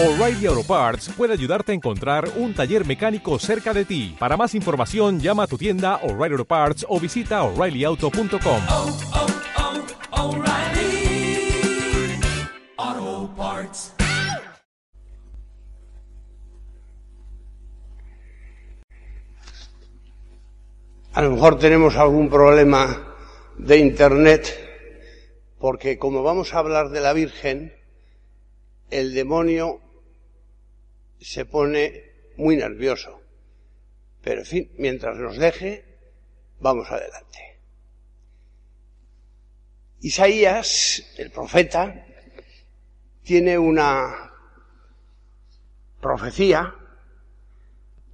O'Reilly Auto Parts puede ayudarte a encontrar un taller mecánico cerca de ti. Para más información, llama a tu tienda O'Reilly Auto Parts o visita oreillyauto.com. oh, oh, Parts. A lo mejor tenemos algún problema de internet porque como vamos a hablar de la Virgen, el demonio se pone muy nervioso. Pero en fin, mientras nos deje, vamos adelante. Isaías, el profeta, tiene una profecía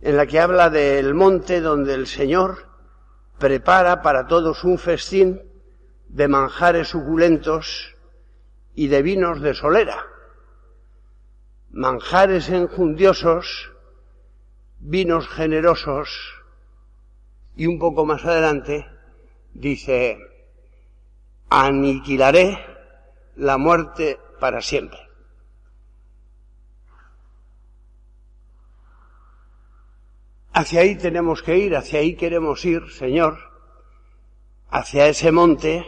en la que habla del monte donde el Señor prepara para todos un festín de manjares suculentos y de vinos de solera, manjares enjundiosos, vinos generosos, y un poco más adelante dice, aniquilaré la muerte para siempre. Hacia ahí tenemos que ir, hacia ahí queremos ir, Señor, hacia ese monte,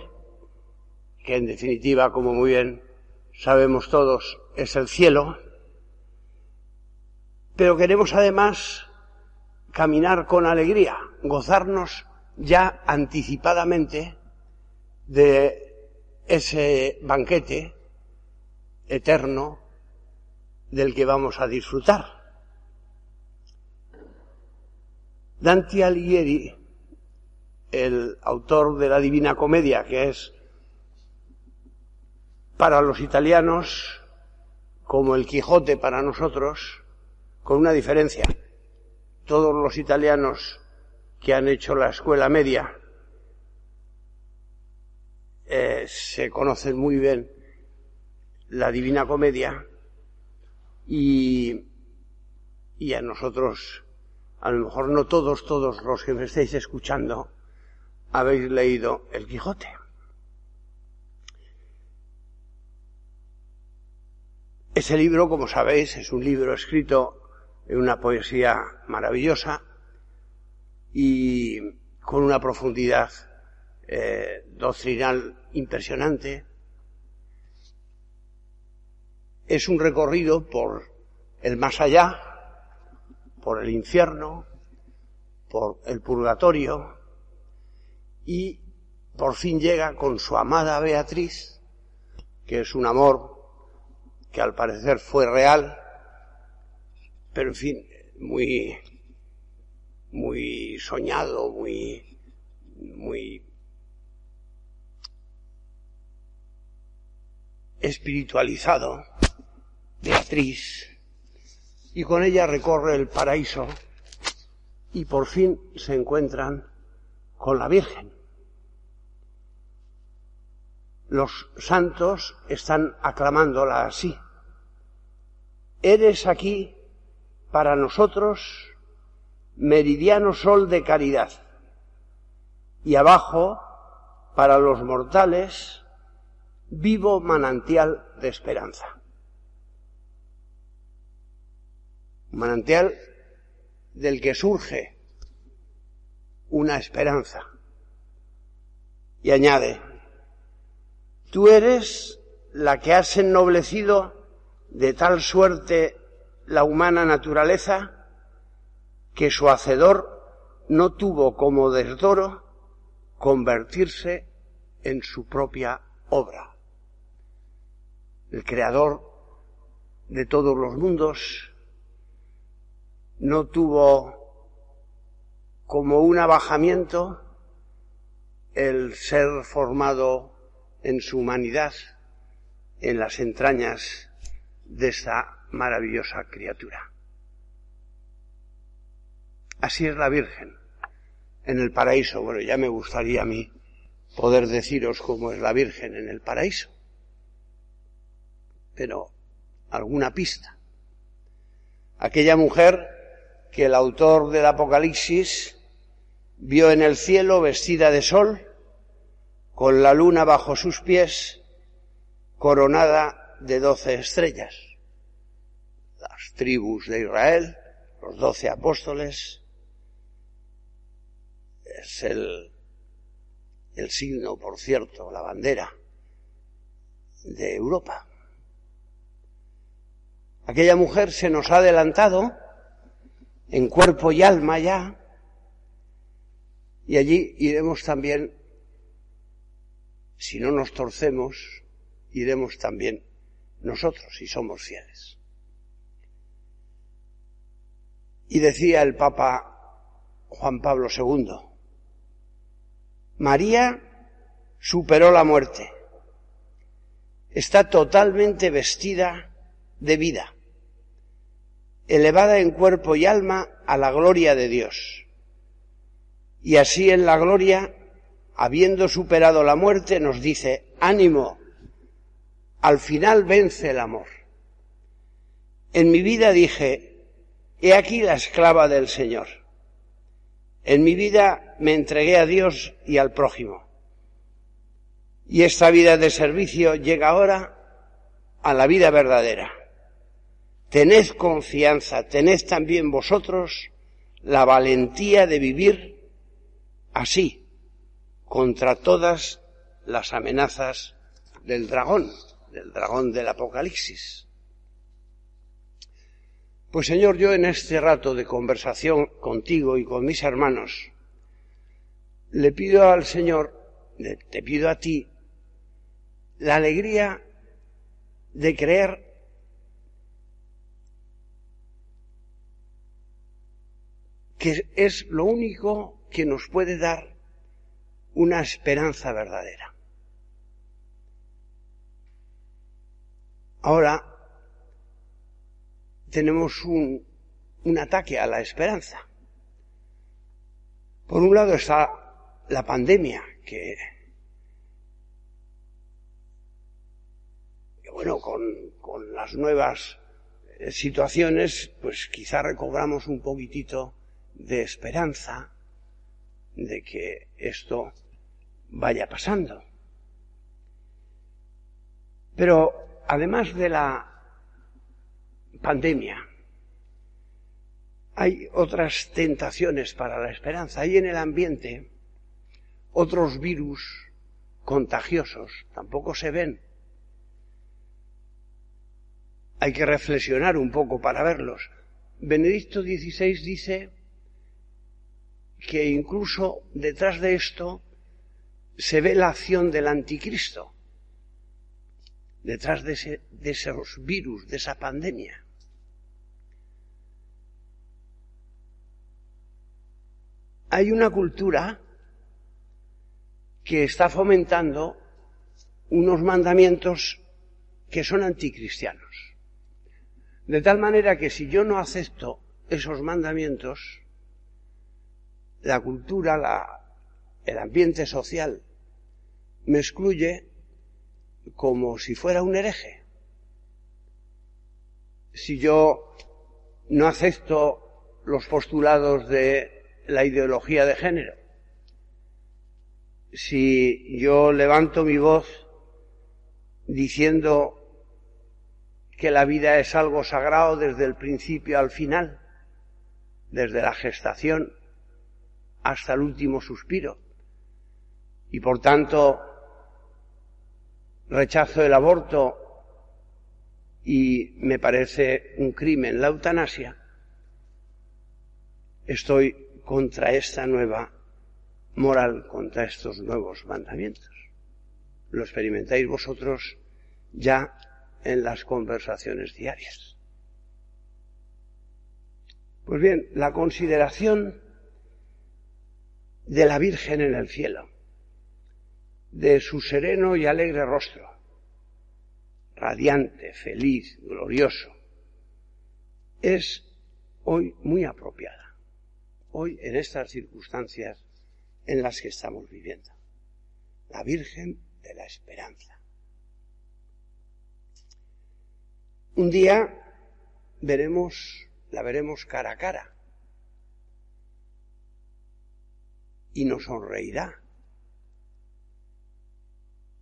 que en definitiva, como muy bien sabemos todos, es el cielo, pero queremos además caminar con alegría, gozarnos ya anticipadamente de ese banquete eterno del que vamos a disfrutar. Dante Alighieri, el autor de la Divina Comedia, que es para los italianos como el Quijote para nosotros, con una diferencia. Todos los italianos que han hecho la escuela media eh, se conocen muy bien la Divina Comedia y, y a nosotros a lo mejor no todos, todos los que me estáis escuchando, habéis leído El Quijote. Ese libro, como sabéis, es un libro escrito una poesía maravillosa y con una profundidad eh, doctrinal impresionante. Es un recorrido por el más allá, por el infierno, por el purgatorio y por fin llega con su amada Beatriz, que es un amor que al parecer fue real, pero en fin, muy, muy soñado, muy, muy espiritualizado, Beatriz, y con ella recorre el paraíso y por fin se encuentran con la Virgen. Los santos están aclamándola así. Eres aquí para nosotros meridiano sol de caridad y abajo para los mortales vivo manantial de esperanza. manantial del que surge una esperanza. Y añade, tú eres la que has ennoblecido de tal suerte la humana naturaleza que su hacedor no tuvo como desdoro convertirse en su propia obra. El creador de todos los mundos no tuvo como un abajamiento el ser formado en su humanidad en las entrañas de esta maravillosa criatura. Así es la Virgen en el paraíso. Bueno, ya me gustaría a mí poder deciros cómo es la Virgen en el paraíso. Pero alguna pista. Aquella mujer que el autor del Apocalipsis vio en el cielo vestida de sol, con la luna bajo sus pies, coronada de doce estrellas. Las tribus de Israel, los doce apóstoles, es el, el signo, por cierto, la bandera de Europa. Aquella mujer se nos ha adelantado en cuerpo y alma ya, y allí iremos también, si no nos torcemos, iremos también nosotros, si somos fieles. Y decía el Papa Juan Pablo II, María superó la muerte, está totalmente vestida de vida, elevada en cuerpo y alma a la gloria de Dios y así en la gloria, habiendo superado la muerte, nos dice, ánimo, al final vence el amor. En mi vida dije, he aquí la esclava del Señor. En mi vida me entregué a Dios y al prójimo. Y esta vida de servicio llega ahora a la vida verdadera. Tened confianza, tened también vosotros la valentía de vivir así contra todas las amenazas del dragón, del dragón del Apocalipsis. Pues Señor, yo en este rato de conversación contigo y con mis hermanos, le pido al Señor, te pido a ti, la alegría de creer que es lo único que nos puede dar una esperanza verdadera. Ahora tenemos un, un ataque a la esperanza. Por un lado está la pandemia, que, bueno, con, con las nuevas eh, situaciones, pues quizá recobramos un poquitito de esperanza, de que esto vaya pasando. Pero además de la pandemia, hay otras tentaciones para la esperanza. Hay en el ambiente otros virus contagiosos, tampoco se ven. Hay que reflexionar un poco para verlos. Benedicto XVI dice que incluso detrás de esto se ve la acción del anticristo, detrás de, ese, de esos virus, de esa pandemia. Hay una cultura que está fomentando unos mandamientos que son anticristianos. De tal manera que si yo no acepto esos mandamientos, la cultura, el ambiente social me excluye como si fuera un hereje. Si yo no acepto los postulados de la ideología de género, si yo levanto mi voz diciendo que la vida es algo sagrado desde el principio al final, desde la gestación, hasta el último suspiro. Y por tanto, rechazo el aborto y me parece un crimen la eutanasia, estoy contra esta nueva moral, contra estos nuevos mandamientos. Lo experimentáis vosotros ya en las conversaciones diarias. Pues bien, la consideración de la Virgen en el cielo, de su sereno y alegre rostro, radiante, feliz, glorioso, es hoy muy apropiada, hoy en estas circunstancias en las que estamos viviendo. La Virgen de la Esperanza. Un día veremos, la veremos cara a cara, y nos sonreirá.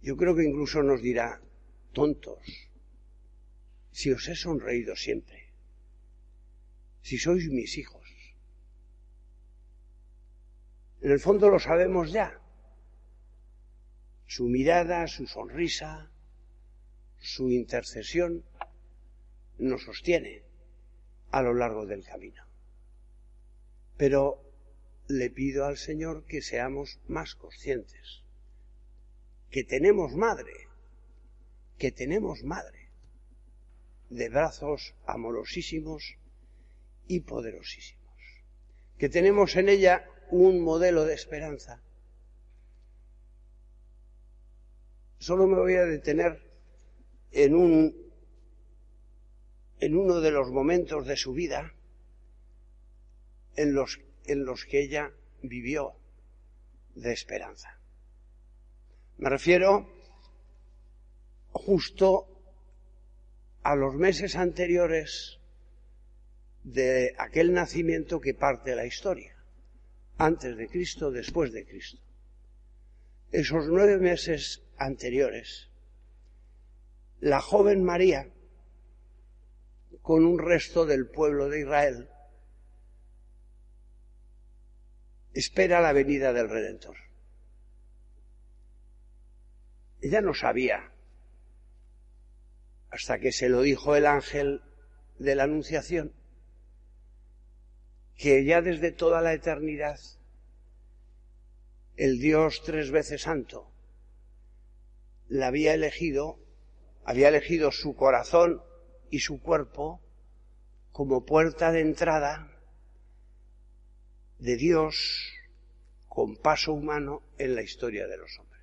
Yo creo que incluso nos dirá, tontos, si os he sonreído siempre, si sois mis hijos. En el fondo lo sabemos ya. Su mirada, su sonrisa, su intercesión nos sostiene a lo largo del camino. Pero le pido al Señor que seamos más conscientes, que tenemos madre, que tenemos madre, de brazos amorosísimos y poderosísimos, que tenemos en ella un modelo de esperanza. Solo me voy a detener en un en uno de los momentos de su vida en los, en los que ella vivió de esperanza. Me refiero justo a los meses anteriores de aquel nacimiento que parte la historia, antes de Cristo, después de Cristo. Esos nueve meses anteriores, la joven María, con un resto del pueblo de Israel, espera la venida del Redentor. Ella no sabía, hasta que se lo dijo el ángel de la Anunciación, que ya desde toda la eternidad el Dios tres veces santo la había elegido, había elegido su corazón y su cuerpo como puerta de entrada de Dios con paso humano en la historia de los hombres.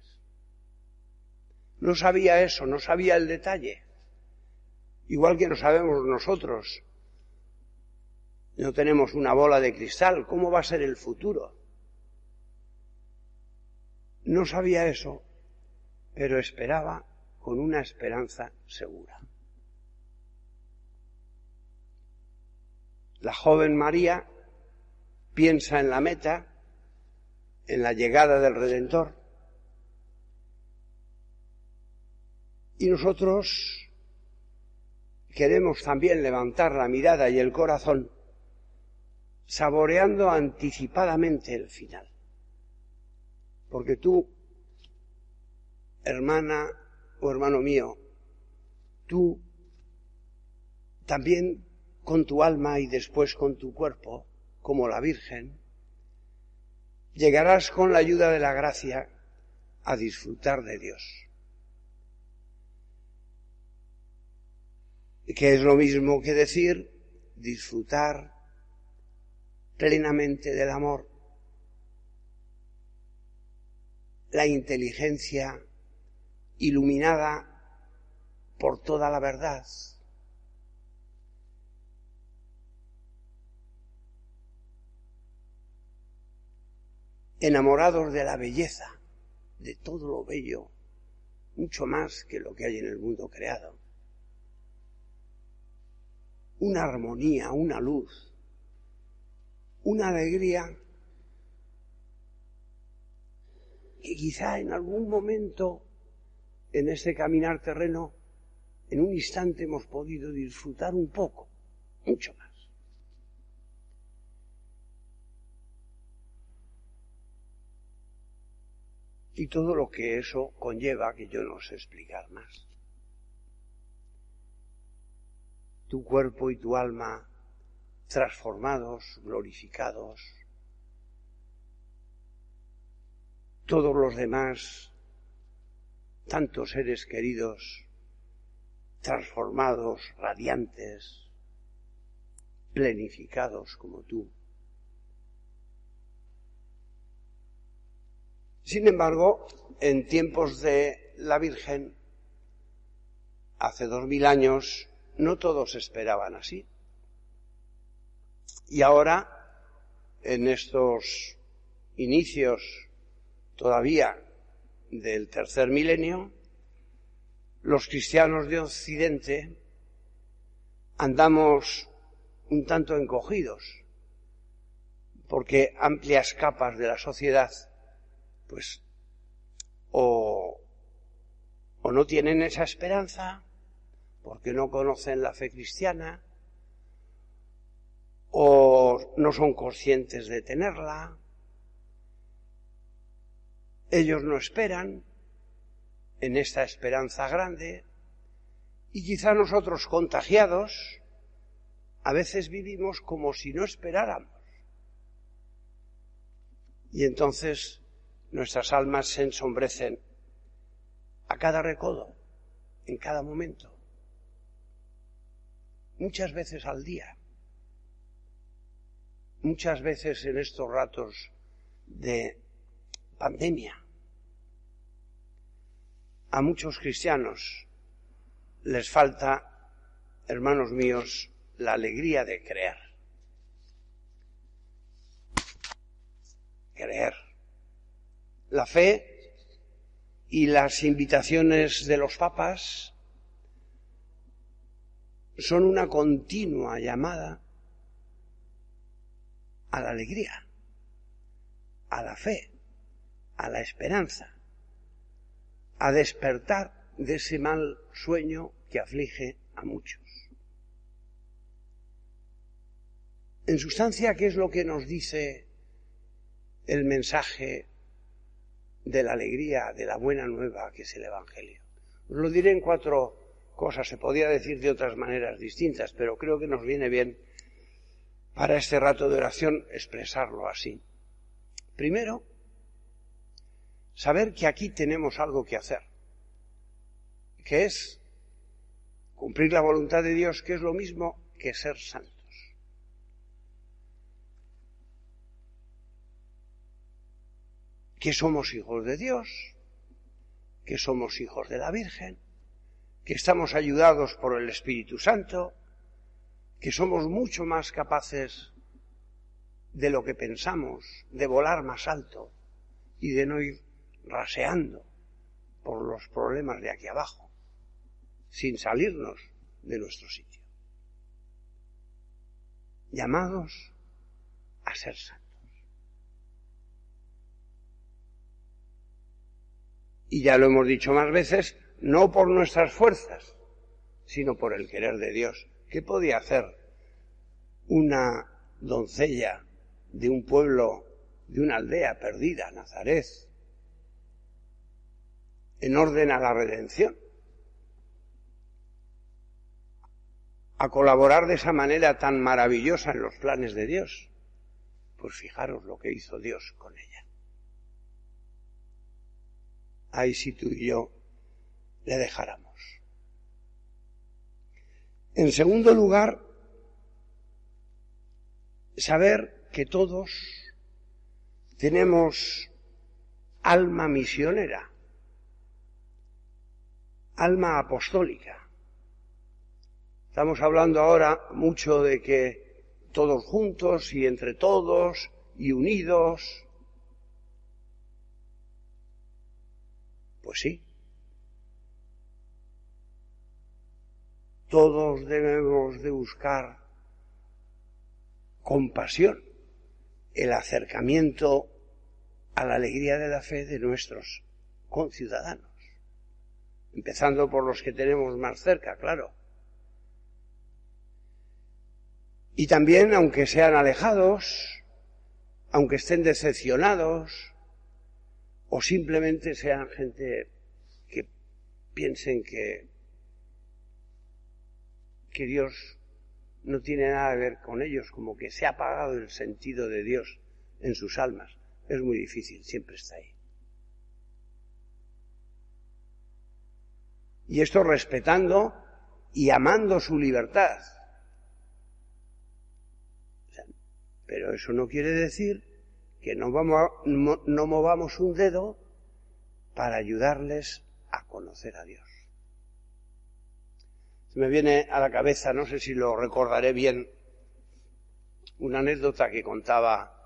No sabía eso, no sabía el detalle. Igual que no sabemos nosotros. No tenemos una bola de cristal. ¿Cómo va a ser el futuro? No sabía eso, pero esperaba con una esperanza segura. La joven María piensa en la meta, en la llegada del Redentor. Y nosotros queremos también levantar la mirada y el corazón saboreando anticipadamente el final. Porque tú, hermana o hermano mío, tú también con tu alma y después con tu cuerpo, como la Virgen, llegarás con la ayuda de la gracia a disfrutar de Dios. Que es lo mismo que decir disfrutar plenamente del amor, la inteligencia iluminada por toda la verdad, enamorados de la belleza, de todo lo bello, mucho más que lo que hay en el mundo creado. Una armonía, una luz, una alegría que quizá en algún momento en este caminar terreno, en un instante hemos podido disfrutar un poco, mucho más. y todo lo que eso conlleva, que yo no sé explicar más. Tu cuerpo y tu alma transformados, glorificados, todos los demás, tantos seres queridos, transformados, radiantes, plenificados como tú. Sin embargo, en tiempos de la Virgen, hace dos mil años, no todos esperaban así. Y ahora, en estos inicios todavía del tercer milenio, los cristianos de Occidente andamos un tanto encogidos, porque amplias capas de la sociedad pues o, o no tienen esa esperanza porque no conocen la fe cristiana, o no son conscientes de tenerla. Ellos no esperan en esta esperanza grande y quizá nosotros contagiados a veces vivimos como si no esperáramos. Y entonces nuestras almas se ensombrecen a cada recodo, en cada momento, muchas veces al día, muchas veces en estos ratos de pandemia. A muchos cristianos les falta, hermanos míos, la alegría de creer. Creer. La fe y las invitaciones de los papas son una continua llamada a la alegría, a la fe, a la esperanza, a despertar de ese mal sueño que aflige a muchos. En sustancia, ¿qué es lo que nos dice el mensaje de la alegría, de la buena nueva que es el Evangelio? Os lo diré en cuatro cosas, se podía decir de otras maneras distintas, pero creo que nos viene bien para este rato de oración expresarlo así. Primero, saber que aquí tenemos algo que hacer, que es cumplir la voluntad de Dios, que es lo mismo que ser santos. Que somos hijos de Dios, que somos hijos de la Virgen, que estamos ayudados por el Espíritu Santo, que somos mucho más capaces de lo que pensamos, de volar más alto y de no ir raseando por los problemas de aquí abajo, sin salirnos de nuestro sitio. Llamados a ser santos. Y ya lo hemos dicho más veces, no por nuestras fuerzas, sino por el querer de Dios. ¿Qué podía hacer una doncella de un pueblo, de una aldea perdida, Nazaret, en orden a la redención? A colaborar de esa manera tan maravillosa en los planes de Dios. Pues fijaros lo que hizo Dios con ella. Ahí si tú y yo le dejáramos. En segundo lugar, saber que todos tenemos alma misionera, alma apostólica. Estamos hablando ahora mucho de que todos juntos y entre todos y unidos. Pues sí, todos debemos de buscar compasión, el acercamiento a la alegría de la fe de nuestros conciudadanos, empezando por los que tenemos más cerca, claro. Y también, aunque sean alejados, aunque estén decepcionados, o simplemente sean gente que piensen que que Dios no tiene nada que ver con ellos, como que se ha apagado el sentido de Dios en sus almas. Es muy difícil, siempre está ahí. Y esto respetando y amando su libertad. Pero eso no quiere decir que no, vamos no movamos un dedo para ayudarles a conocer a Dios. Me viene a la cabeza, no sé si lo recordaré bien, una anécdota que contaba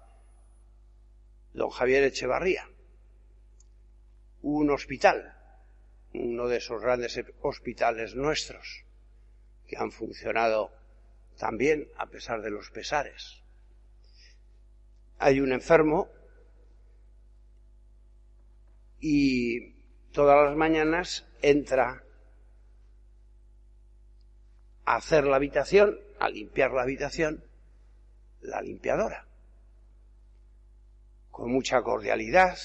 don Javier Echevarría. Un hospital, uno de esos grandes hospitales nuestros, que han funcionado también a pesar de los pesares. Hay un enfermo y todas las mañanas entra hacer la habitación, a limpiar la habitación, la limpiadora. Con mucha cordialidad,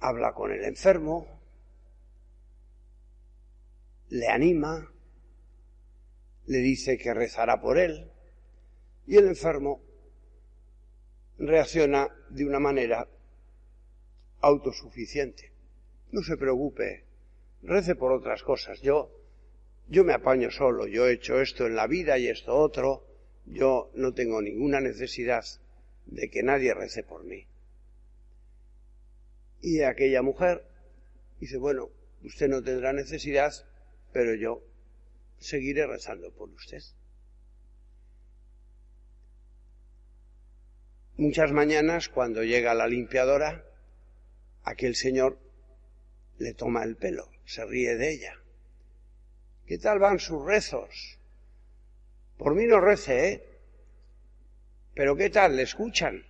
habla con el enfermo, le anima, le dice que rezará por él y el enfermo reacciona de una manera autosuficiente. No se preocupe, rece por otras cosas. Yo, yo me apaño solo, yo he hecho esto en la vida y esto otro, yo no tengo ninguna necesidad de que nadie rece por mí. Y aquella mujer dice, bueno, usted no tendrá necesidad, pero yo seguiré rezando por usted. Muchas mañanas, cuando llega la limpiadora, aquel señor le toma el pelo, se ríe de ella. ¿Qué tal van sus rezos? Por mí no rece, ¿eh? Pero ¿qué tal? ¿Le escuchan?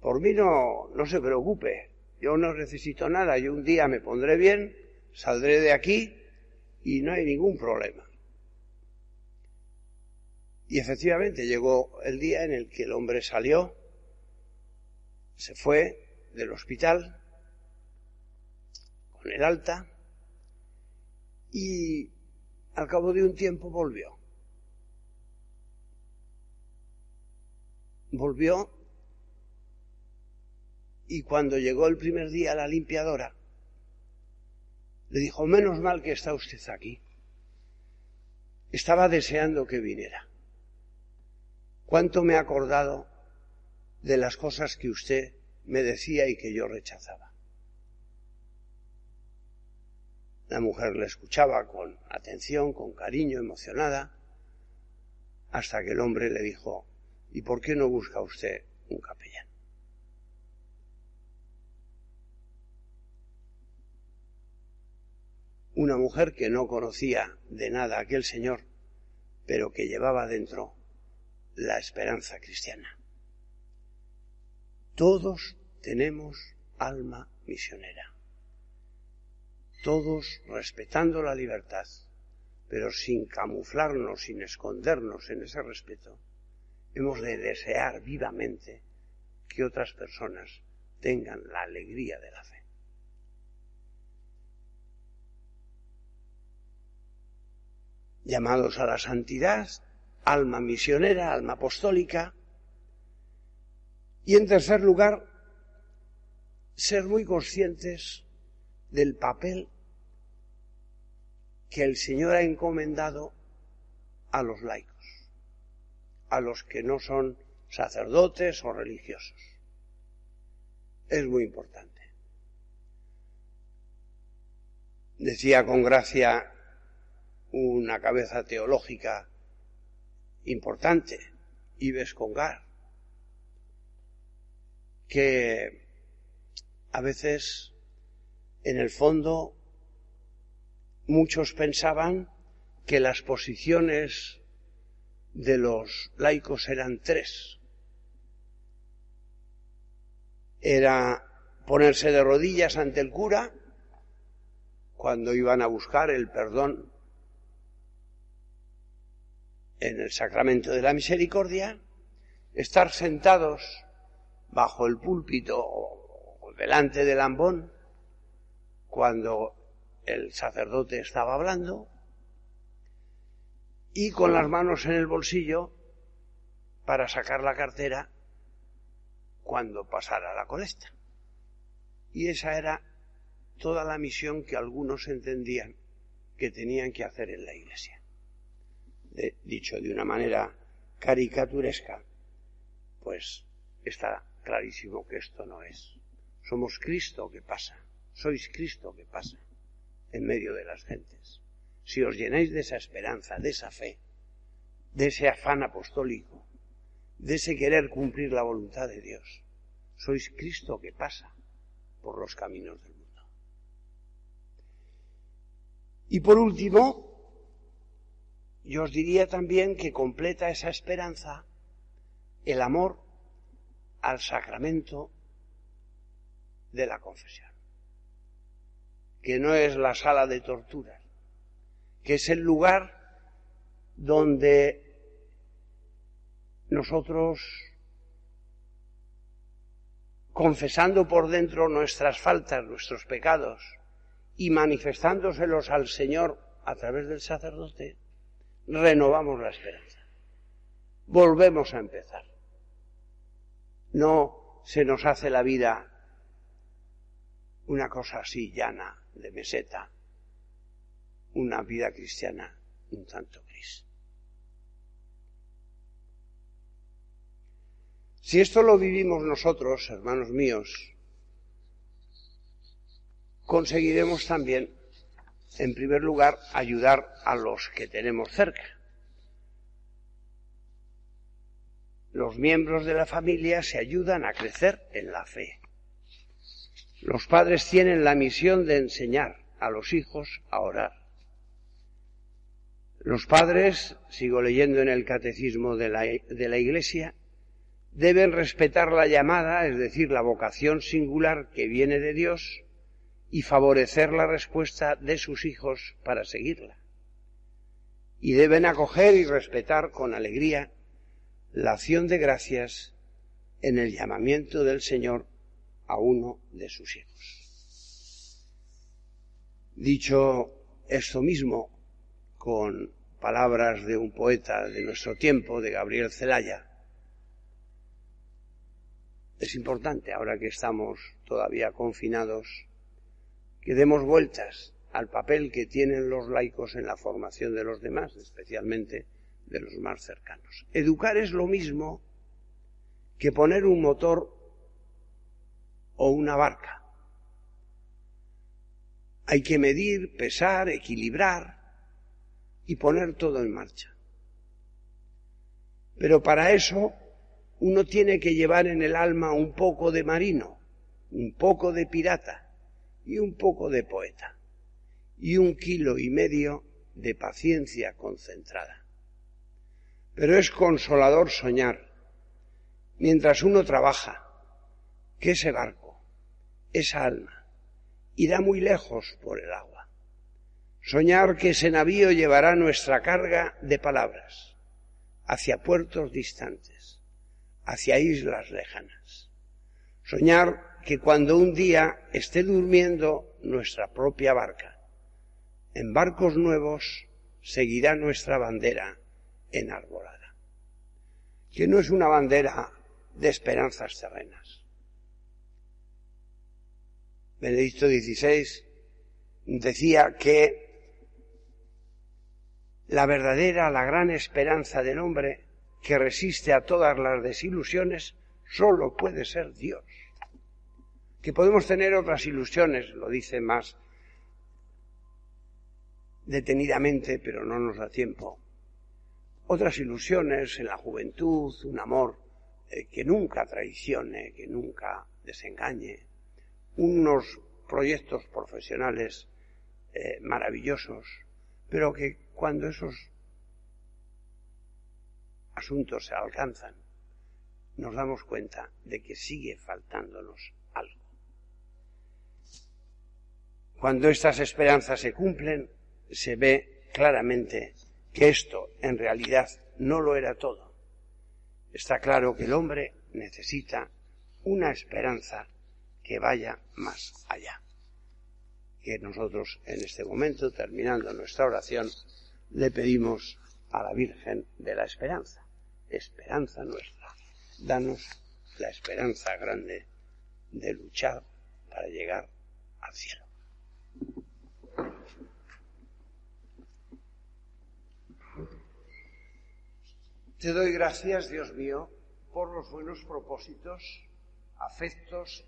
Por mí no, no se preocupe. Yo no necesito nada. Yo un día me pondré bien, saldré de aquí y no hay ningún problema. Y efectivamente llegó el día en el que el hombre salió, se fue del hospital el alta y al cabo de un tiempo volvió. Volvió y cuando llegó el primer día la limpiadora, le dijo, menos mal que está usted aquí. Estaba deseando que viniera. ¿Cuánto me ha acordado de las cosas que usted me decía y que yo rechazaba? La mujer le escuchaba con atención, con cariño, emocionada, hasta que el hombre le dijo, ¿y por qué no busca usted un capellán? Una mujer que no conocía de nada a aquel señor, pero que llevaba dentro la esperanza cristiana. Todos tenemos alma misionera. Todos respetando la libertad, pero sin camuflarnos, sin escondernos en ese respeto, hemos de desear vivamente que otras personas tengan la alegría de la fe. Llamados a la santidad, alma misionera, alma apostólica. Y en tercer lugar, ser muy conscientes del papel que el Señor ha encomendado a los laicos, a los que no son sacerdotes o religiosos. Es muy importante. Decía con gracia una cabeza teológica importante, Ives Congar, que a veces, en el fondo, muchos pensaban que las posiciones de los laicos eran tres. Era ponerse de rodillas ante el cura cuando iban a buscar el perdón en el sacramento de la misericordia, estar sentados bajo el púlpito o delante del ambón cuando el sacerdote estaba hablando y con las manos en el bolsillo para sacar la cartera cuando pasara la colecta. Y esa era toda la misión que algunos entendían que tenían que hacer en la iglesia dicho de una manera caricaturesca, pues está clarísimo que esto no es. Somos Cristo que pasa, sois Cristo que pasa en medio de las gentes. Si os llenáis de esa esperanza, de esa fe, de ese afán apostólico, de ese querer cumplir la voluntad de Dios, sois Cristo que pasa por los caminos del mundo. Y por último, yo os diría también que completa esa esperanza el amor al sacramento de la confesión, que no es la sala de torturas, que es el lugar donde nosotros, confesando por dentro nuestras faltas, nuestros pecados, y manifestándoselos al Señor a través del sacerdote, renovamos la esperanza. Volvemos a empezar. No se nos hace la vida una cosa así llana, de meseta, una vida cristiana un tanto gris. Si esto lo vivimos nosotros, hermanos míos, conseguiremos también, en primer lugar, ayudar a los que tenemos cerca. Los miembros de la familia se ayudan a crecer en la fe. Los padres tienen la misión de enseñar a los hijos a orar. Los padres, sigo leyendo en el catecismo de la, Iglesia, deben respetar la llamada, es decir, la vocación singular que viene de Dios, y favorecer la respuesta de sus hijos para seguirla. Y deben acoger y respetar con alegría la acción de gracias en el llamamiento del Señor a uno de sus hijos. Dicho esto mismo con palabras de un poeta de nuestro tiempo, de Gabriel Celaya, es importante, ahora que estamos todavía confinados, que demos vueltas al papel que tienen los laicos en la formación de los demás, especialmente de los más cercanos. Educar es lo mismo que poner un motor o una barca. Hay que medir, pesar, equilibrar y poner todo en marcha. Pero para eso uno tiene que llevar en el alma un poco de marino, un poco de pirata y un poco de poeta, y un kilo y medio de paciencia concentrada. Pero es consolador soñar, mientras uno trabaja, que ese barco, esa alma, irá muy lejos por el agua. Soñar que ese navío llevará nuestra carga de palabras hacia puertos distantes hacia islas lejanas. Soñar que cuando un día esté durmiendo nuestra propia barca, en barcos nuevos seguirá nuestra bandera enarbolada, que no es una bandera de esperanzas terrenas. Benedicto XVI decía que la verdadera, la gran esperanza del hombre que resiste a todas las desilusiones, solo puede ser Dios. Que podemos tener otras ilusiones, lo dice más detenidamente, pero no nos da tiempo. Otras ilusiones en la juventud, un amor eh, que nunca traicione, que nunca desengañe, unos proyectos profesionales eh, maravillosos, pero que cuando esos asuntos se alcanzan, nos damos cuenta de que sigue faltándonos algo. Cuando estas esperanzas se cumplen, se ve claramente que esto en realidad no lo era todo. Está claro que el hombre necesita una esperanza que vaya más allá. Que nosotros en este momento, terminando nuestra oración, le pedimos a la Virgen de la Esperanza esperanza nuestra. Danos la esperanza grande de luchar para llegar al cielo. Te doy gracias, Dios mío, por los buenos propósitos, afectos